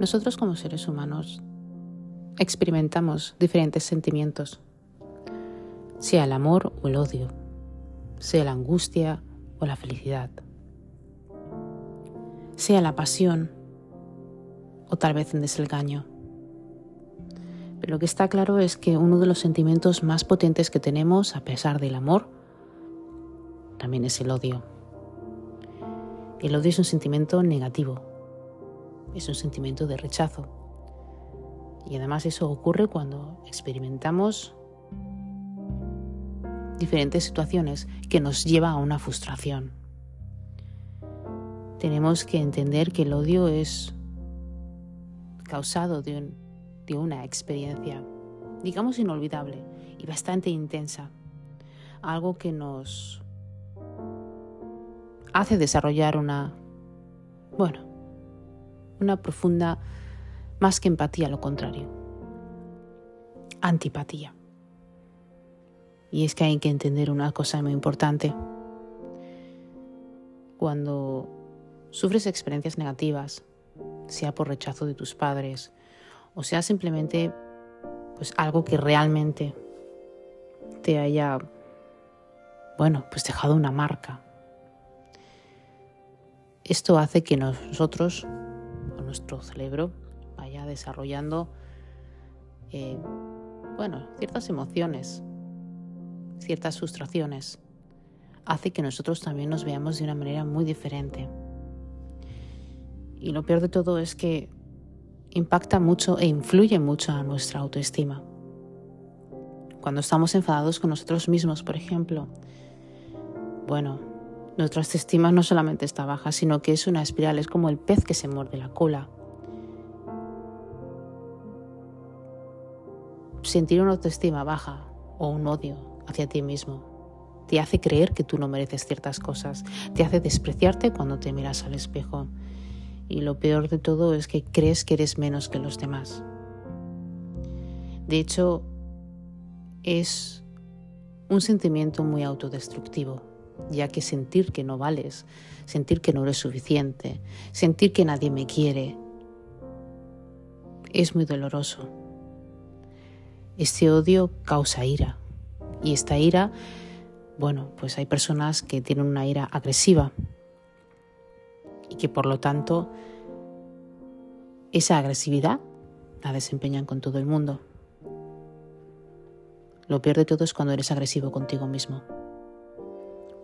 Nosotros como seres humanos experimentamos diferentes sentimientos, sea el amor o el odio, sea la angustia o la felicidad, sea la pasión o tal vez el desengaño. Pero lo que está claro es que uno de los sentimientos más potentes que tenemos, a pesar del amor, también es el odio. El odio es un sentimiento negativo, es un sentimiento de rechazo. Y además eso ocurre cuando experimentamos diferentes situaciones que nos lleva a una frustración. Tenemos que entender que el odio es causado de un una experiencia, digamos, inolvidable y bastante intensa. Algo que nos hace desarrollar una, bueno, una profunda, más que empatía, lo contrario, antipatía. Y es que hay que entender una cosa muy importante. Cuando sufres experiencias negativas, sea por rechazo de tus padres, o sea simplemente pues algo que realmente te haya bueno, pues dejado una marca. Esto hace que nosotros, nuestro cerebro, vaya desarrollando, eh, bueno, ciertas emociones, ciertas frustraciones. Hace que nosotros también nos veamos de una manera muy diferente. Y lo peor de todo es que impacta mucho e influye mucho a nuestra autoestima. Cuando estamos enfadados con nosotros mismos, por ejemplo, bueno, nuestra autoestima no solamente está baja, sino que es una espiral, es como el pez que se muerde la cola. Sentir una autoestima baja o un odio hacia ti mismo te hace creer que tú no mereces ciertas cosas, te hace despreciarte cuando te miras al espejo y lo peor de todo es que crees que eres menos que los demás. De hecho, es un sentimiento muy autodestructivo, ya que sentir que no vales, sentir que no eres suficiente, sentir que nadie me quiere, es muy doloroso. Este odio causa ira y esta ira, bueno, pues hay personas que tienen una ira agresiva, y que por lo tanto esa agresividad la desempeñan con todo el mundo. Lo peor de todo es cuando eres agresivo contigo mismo.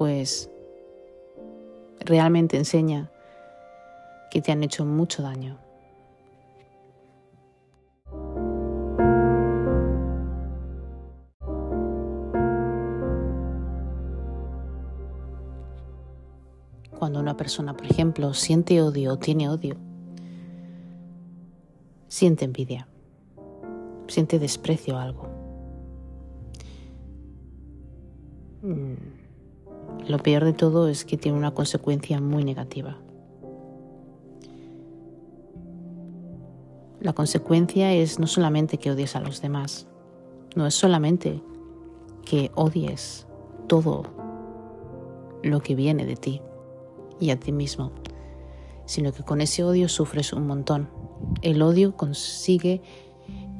Pues realmente enseña que te han hecho mucho daño. Cuando una persona, por ejemplo, siente odio o tiene odio, siente envidia, siente desprecio a algo. Mm, lo peor de todo es que tiene una consecuencia muy negativa. La consecuencia es no solamente que odies a los demás, no es solamente que odies todo lo que viene de ti, y a ti mismo, sino que con ese odio sufres un montón. El odio consigue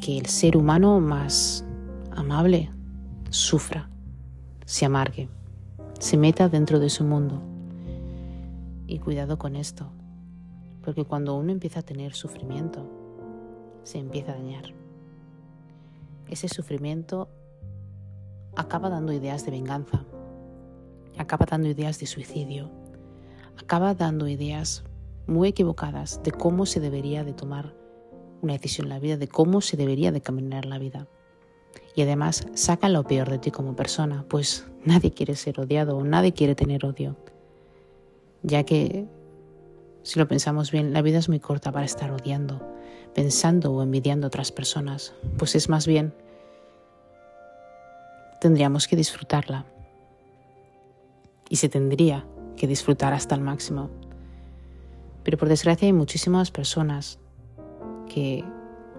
que el ser humano más amable sufra, se amargue, se meta dentro de su mundo. Y cuidado con esto, porque cuando uno empieza a tener sufrimiento, se empieza a dañar. Ese sufrimiento acaba dando ideas de venganza, acaba dando ideas de suicidio, acaba dando ideas muy equivocadas de cómo se debería de tomar una decisión en la vida, de cómo se debería de caminar la vida. Y además saca lo peor de ti como persona, pues nadie quiere ser odiado o nadie quiere tener odio. Ya que, si lo pensamos bien, la vida es muy corta para estar odiando, pensando o envidiando a otras personas, pues es más bien, tendríamos que disfrutarla. Y se tendría que disfrutar hasta el máximo. Pero por desgracia hay muchísimas personas que,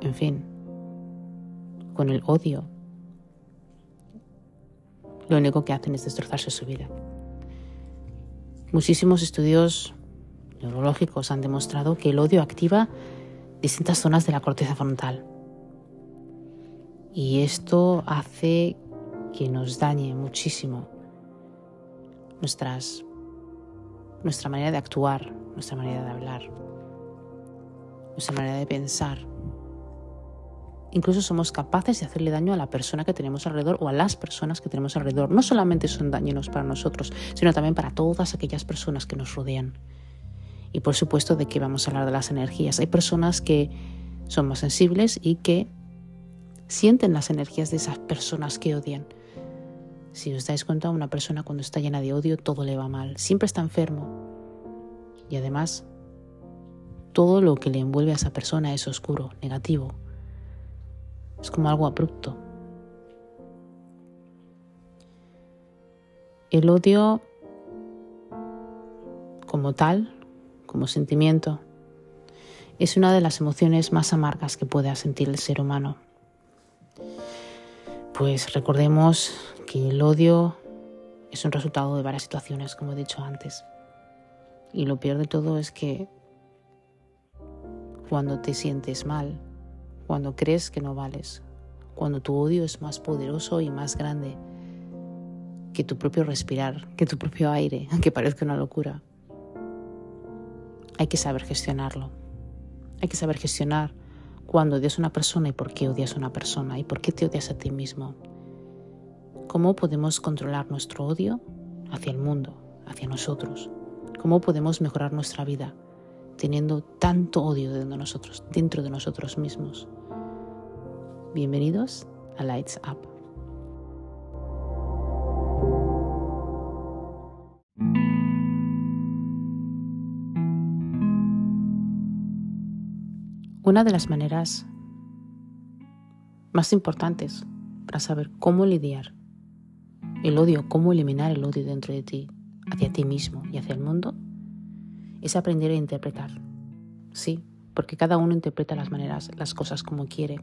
en fin, con el odio, lo único que hacen es destrozarse su vida. Muchísimos estudios neurológicos han demostrado que el odio activa distintas zonas de la corteza frontal. Y esto hace que nos dañe muchísimo nuestras, nuestra manera de actuar, nuestra manera de hablar, nuestra manera de pensar. Incluso somos capaces de hacerle daño a la persona que tenemos alrededor o a las personas que tenemos alrededor. No solamente son dañinos para nosotros, sino también para todas aquellas personas que nos rodean. Y por supuesto de que vamos a hablar de las energías. Hay personas que son más sensibles y que sienten las energías de esas personas que odian. Si os dais cuenta, una persona cuando está llena de odio, todo le va mal, siempre está enfermo. Y además, todo lo que le envuelve a esa persona es oscuro, negativo. Es como algo abrupto. El odio como tal, como sentimiento, es una de las emociones más amargas que pueda sentir el ser humano. Pues recordemos que el odio es un resultado de varias situaciones, como he dicho antes. Y lo peor de todo es que cuando te sientes mal, cuando crees que no vales, cuando tu odio es más poderoso y más grande que tu propio respirar, que tu propio aire, aunque parezca una locura, hay que saber gestionarlo. Hay que saber gestionar cuando odias a una persona y por qué odias a una persona y por qué te odias a ti mismo. ¿Cómo podemos controlar nuestro odio hacia el mundo, hacia nosotros? ¿Cómo podemos mejorar nuestra vida teniendo tanto odio dentro de nosotros, dentro de nosotros mismos? Bienvenidos a Lights Up. Una de las maneras más importantes para saber cómo lidiar el odio, cómo eliminar el odio dentro de ti, hacia ti mismo y hacia el mundo, es aprender a interpretar. Sí, porque cada uno interpreta las maneras, las cosas como quiere,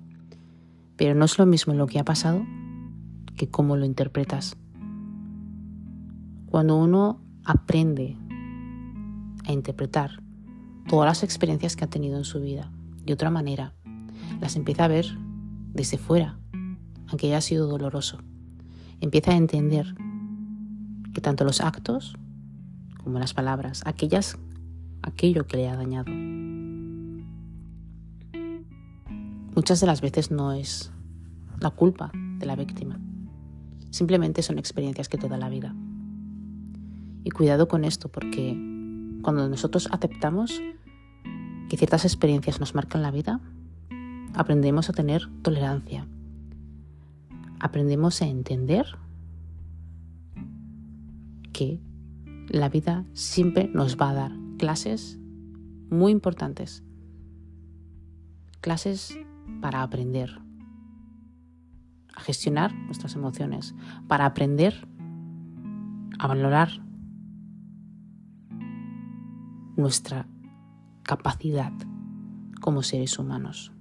pero no es lo mismo lo que ha pasado que cómo lo interpretas. Cuando uno aprende a interpretar todas las experiencias que ha tenido en su vida, de otra manera. Las empieza a ver desde fuera, aunque haya sido doloroso. Empieza a entender que tanto los actos como las palabras, aquellas, aquello que le ha dañado, muchas de las veces no es la culpa de la víctima. Simplemente son experiencias que te da la vida. Y cuidado con esto porque cuando nosotros aceptamos que ciertas experiencias nos marcan la vida, aprendemos a tener tolerancia, aprendemos a entender que la vida siempre nos va a dar clases muy importantes, clases para aprender a gestionar nuestras emociones, para aprender a valorar nuestra capacidad como seres humanos.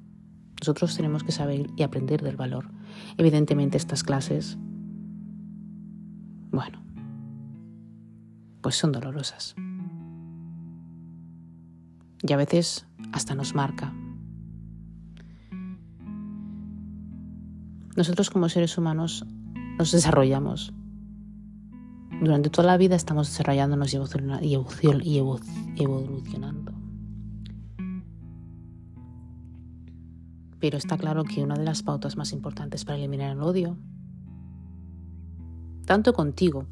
Nosotros tenemos que saber y aprender del valor. Evidentemente estas clases, bueno, pues son dolorosas. Y a veces hasta nos marca. Nosotros como seres humanos nos desarrollamos. Durante toda la vida estamos desarrollándonos y evolucionando. Pero está claro que una de las pautas más importantes para eliminar el odio, tanto contigo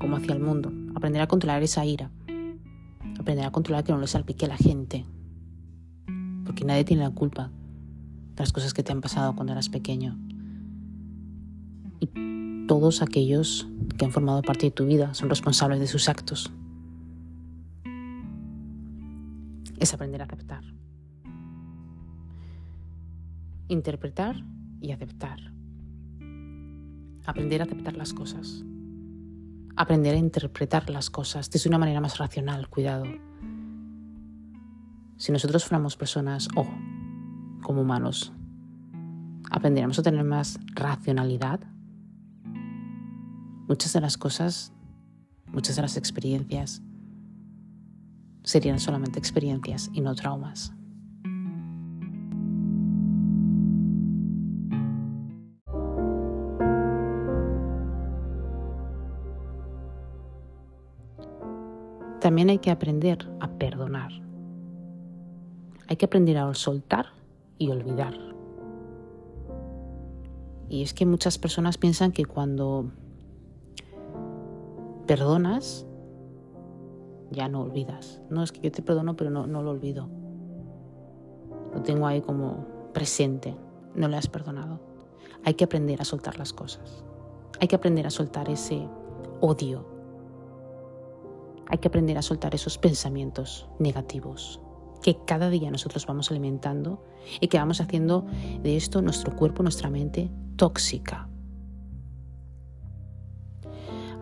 como hacia el mundo, aprender a controlar esa ira, aprender a controlar que no le salpique a la gente, porque nadie tiene la culpa de las cosas que te han pasado cuando eras pequeño. Y todos aquellos que han formado parte de tu vida son responsables de sus actos. Es aprender a aceptar interpretar y aceptar. Aprender a aceptar las cosas. Aprender a interpretar las cosas desde una manera más racional, cuidado. Si nosotros fuéramos personas o como humanos, aprendiéramos a tener más racionalidad, Muchas de las cosas, muchas de las experiencias serían solamente experiencias y no traumas. También hay que aprender a perdonar. Hay que aprender a soltar y olvidar. Y es que muchas personas piensan que cuando perdonas, ya no olvidas. No es que yo te perdono, pero no, no lo olvido. Lo tengo ahí como presente. No le has perdonado. Hay que aprender a soltar las cosas. Hay que aprender a soltar ese odio. Hay que aprender a soltar esos pensamientos negativos que cada día nosotros vamos alimentando y que vamos haciendo de esto nuestro cuerpo, nuestra mente tóxica.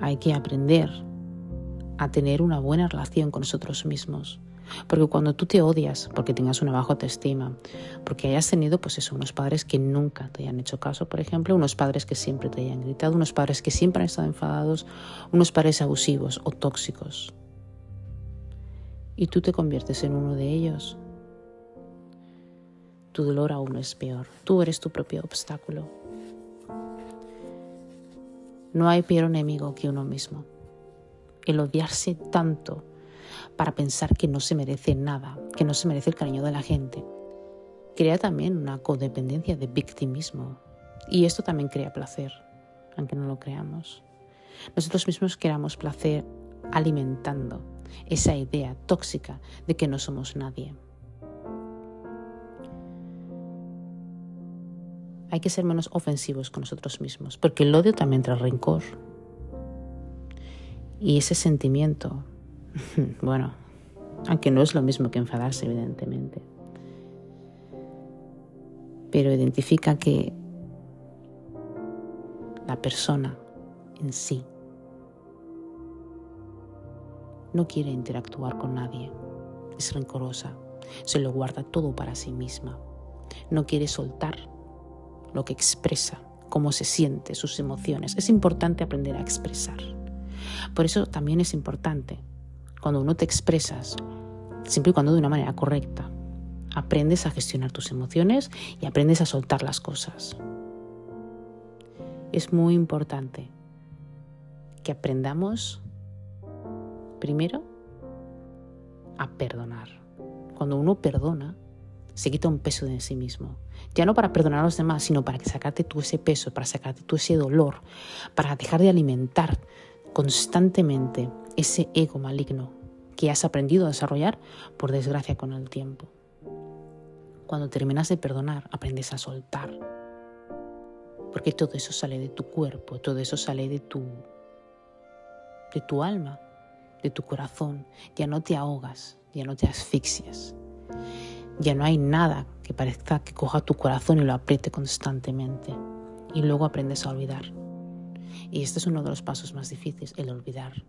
Hay que aprender a tener una buena relación con nosotros mismos. Porque cuando tú te odias, porque tengas una baja autoestima, porque hayas tenido, pues eso, unos padres que nunca te hayan hecho caso, por ejemplo, unos padres que siempre te hayan gritado, unos padres que siempre han estado enfadados, unos padres abusivos o tóxicos, y tú te conviertes en uno de ellos, tu dolor aún es peor. Tú eres tu propio obstáculo. No hay peor enemigo que uno mismo. El odiarse tanto para pensar que no se merece nada, que no se merece el cariño de la gente, crea también una codependencia de victimismo. Y esto también crea placer, aunque no lo creamos. Nosotros mismos creamos placer alimentando esa idea tóxica de que no somos nadie. Hay que ser menos ofensivos con nosotros mismos, porque el odio también trae rencor. Y ese sentimiento, bueno, aunque no es lo mismo que enfadarse, evidentemente, pero identifica que la persona en sí no quiere interactuar con nadie, es rencorosa, se lo guarda todo para sí misma, no quiere soltar lo que expresa, cómo se siente, sus emociones. Es importante aprender a expresar. Por eso también es importante, cuando uno te expresas, siempre y cuando de una manera correcta, aprendes a gestionar tus emociones y aprendes a soltar las cosas. Es muy importante que aprendamos primero a perdonar. Cuando uno perdona, se quita un peso de sí mismo. Ya no para perdonar a los demás, sino para sacarte tú ese peso, para sacarte tú ese dolor, para dejar de alimentar constantemente ese ego maligno que has aprendido a desarrollar, por desgracia, con el tiempo. Cuando terminas de perdonar, aprendes a soltar. Porque todo eso sale de tu cuerpo, todo eso sale de tu, de tu alma, de tu corazón. Ya no te ahogas, ya no te asfixias ya no hay nada que parezca que coja tu corazón y lo apriete constantemente. Y luego aprendes a olvidar. Y este es uno de los pasos más difíciles, el olvidar.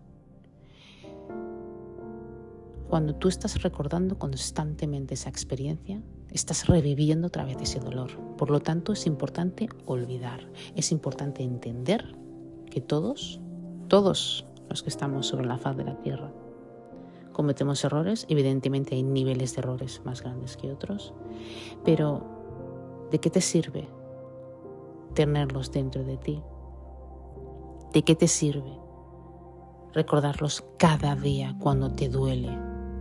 Cuando tú estás recordando constantemente esa experiencia, estás reviviendo otra vez ese dolor. Por lo tanto, es importante olvidar. Es importante entender que todos, todos los que estamos sobre la faz de la tierra, cometemos errores, evidentemente hay niveles de errores más grandes que otros, pero ¿de qué te sirve tenerlos dentro de ti? ¿De qué te sirve recordarlos cada día cuando te duele,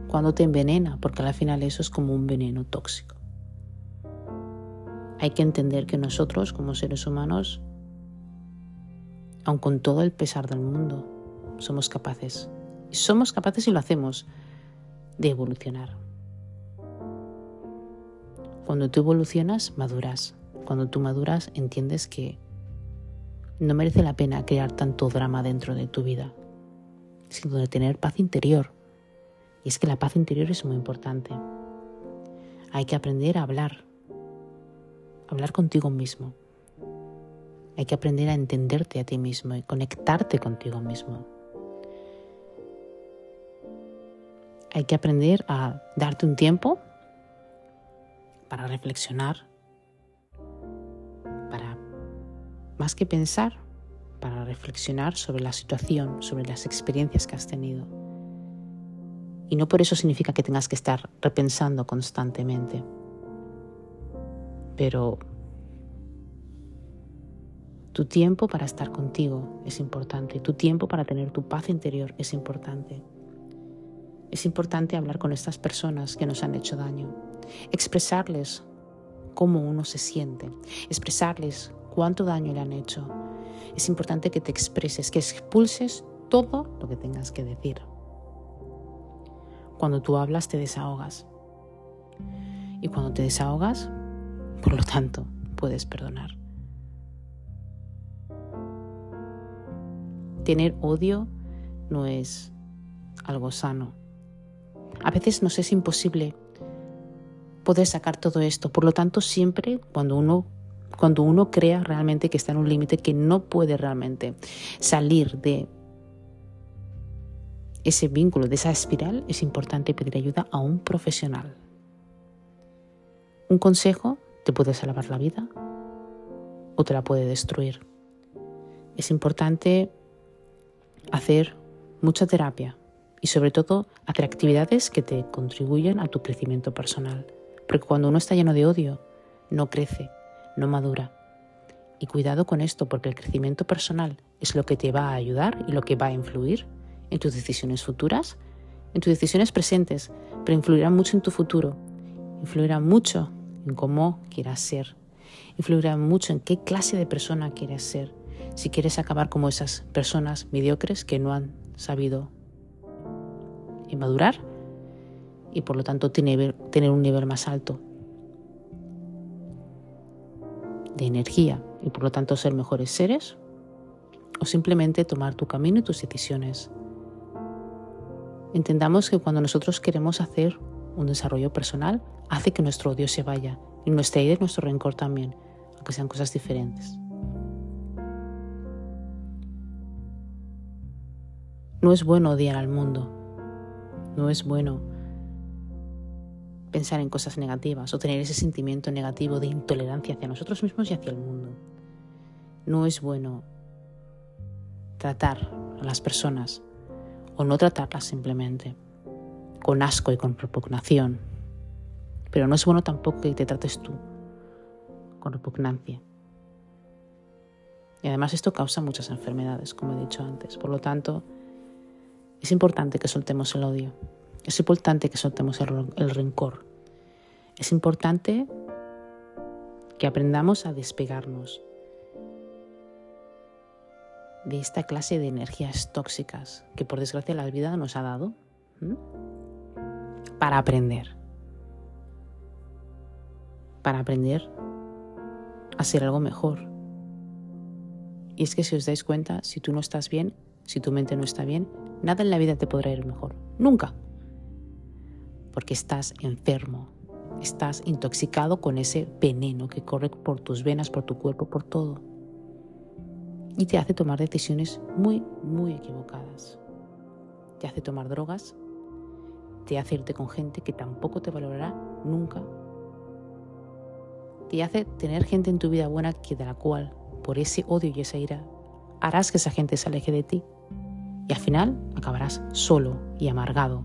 cuando te envenena? Porque al final eso es como un veneno tóxico. Hay que entender que nosotros como seres humanos, aun con todo el pesar del mundo, somos capaces somos capaces y lo hacemos de evolucionar. Cuando tú evolucionas, maduras. Cuando tú maduras, entiendes que no merece la pena crear tanto drama dentro de tu vida, sino de tener paz interior. Y es que la paz interior es muy importante. Hay que aprender a hablar, hablar contigo mismo. Hay que aprender a entenderte a ti mismo y conectarte contigo mismo. Hay que aprender a darte un tiempo para reflexionar, para más que pensar, para reflexionar sobre la situación, sobre las experiencias que has tenido. Y no por eso significa que tengas que estar repensando constantemente. Pero tu tiempo para estar contigo es importante, tu tiempo para tener tu paz interior es importante. Es importante hablar con estas personas que nos han hecho daño, expresarles cómo uno se siente, expresarles cuánto daño le han hecho. Es importante que te expreses, que expulses todo lo que tengas que decir. Cuando tú hablas te desahogas. Y cuando te desahogas, por lo tanto, puedes perdonar. Tener odio no es algo sano. A veces nos es imposible poder sacar todo esto. Por lo tanto, siempre cuando uno, cuando uno crea realmente que está en un límite que no puede realmente salir de ese vínculo, de esa espiral, es importante pedir ayuda a un profesional. Un consejo te puede salvar la vida o te la puede destruir. Es importante hacer mucha terapia y sobre todo hacer actividades que te contribuyan a tu crecimiento personal. Porque cuando uno está lleno de odio, no crece, no madura. Y cuidado con esto, porque el crecimiento personal es lo que te va a ayudar y lo que va a influir en tus decisiones futuras, en tus decisiones presentes, pero influirá mucho en tu futuro, influirá mucho en cómo quieras ser, influirá mucho en qué clase de persona quieres ser, si quieres acabar como esas personas mediocres que no han sabido madurar y por lo tanto tener, tener un nivel más alto de energía y por lo tanto ser mejores seres o simplemente tomar tu camino y tus decisiones. Entendamos que cuando nosotros queremos hacer un desarrollo personal, hace que nuestro odio se vaya y nuestra ira y nuestro rencor también, aunque sean cosas diferentes. No es bueno odiar al mundo, no es bueno pensar en cosas negativas o tener ese sentimiento negativo de intolerancia hacia nosotros mismos y hacia el mundo. No es bueno tratar a las personas o no tratarlas simplemente con asco y con repugnación. Pero no es bueno tampoco que te trates tú con repugnancia. Y además esto causa muchas enfermedades, como he dicho antes. Por lo tanto, es importante que soltemos el odio, es importante que soltemos el, rencor. Es importante que aprendamos a despegarnos de esta clase de energías tóxicas que por desgracia la vida nos ha dado para aprender. Para aprender a ser algo mejor. Y es que si os dais cuenta, si tú no estás bien, si tu mente no está bien, nada en la vida te podrá ir mejor. Nunca porque estás enfermo, estás intoxicado con ese veneno que corre por tus venas, por tu cuerpo, por todo. Y te hace tomar decisiones muy, muy equivocadas. Te hace tomar drogas, te hace irte con gente que tampoco te valorará nunca. Te hace tener gente en tu vida buena que de la cual, por ese odio y esa ira, harás que esa gente se aleje de ti. Y al final acabarás solo y amargado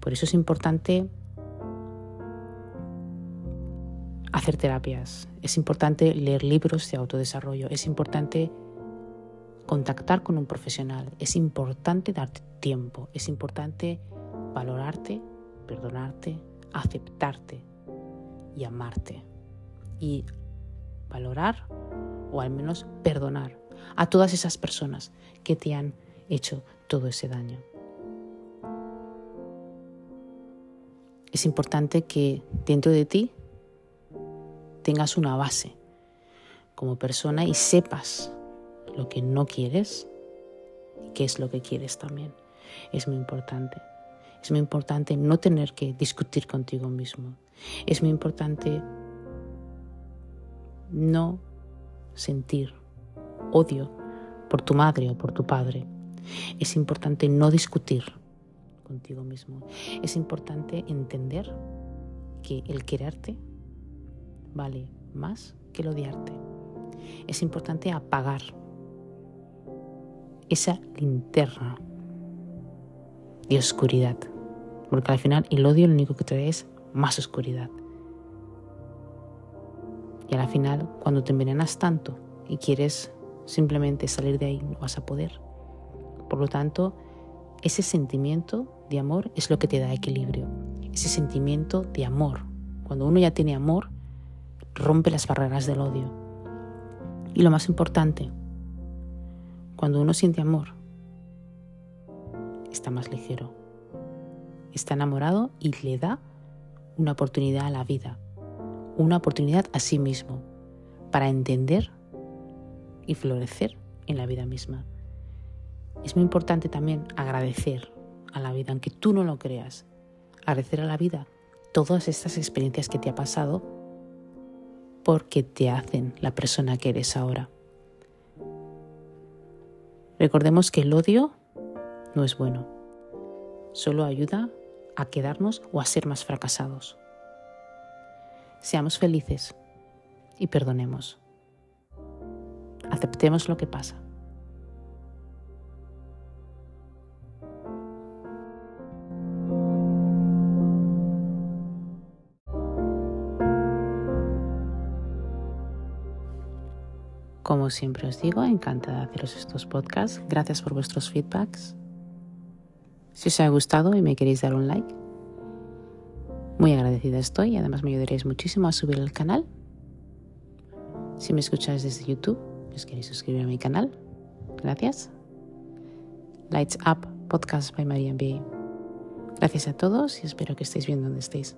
por eso es importante hacer terapias, es importante leer libros de autodesarrollo, es importante contactar con un profesional, es importante darte tiempo, es importante valorarte, perdonarte, aceptarte y amarte. Y valorar o al menos perdonar a todas esas personas que te han hecho todo ese daño. es importante que dentro de ti tengas una base como persona y sepas lo que no quieres y qué es lo que quieres también. Es muy importante. Es muy importante no tener que discutir contigo mismo. Es muy importante no sentir odio por tu madre o por tu padre. Es importante no discutir contigo mismo. Es importante entender que el quererte vale más que el odiarte. Es importante apagar esa linterna de oscuridad, porque al final el odio lo único que trae es más oscuridad. Y al final, cuando te envenenas tanto y quieres simplemente salir de ahí, no vas a poder. Por lo tanto, ese sentimiento de amor es lo que te da equilibrio. Ese sentimiento de amor. Cuando uno ya tiene amor, rompe las barreras del odio. Y lo más importante, cuando uno siente amor, está más ligero, está enamorado y le da una oportunidad a la vida, una oportunidad a sí mismo para entender y florecer en la vida misma. Es muy importante también agradecer a la vida, aunque tú no lo creas, agradecer a la vida todas estas experiencias que te ha pasado porque te hacen la persona que eres ahora. Recordemos que el odio no es bueno, solo ayuda a quedarnos o a ser más fracasados. Seamos felices y perdonemos. Aceptemos lo que pasa. Como siempre os digo, encantada de haceros estos podcasts. Gracias por vuestros feedbacks. Si os ha gustado y me queréis dar un like, muy agradecida estoy y además me ayudaréis muchísimo a subir el canal. Si me escucháis desde YouTube os queréis suscribir a mi canal, gracias. Lights Up Podcast by María B. Gracias a todos y espero que estéis bien donde estéis.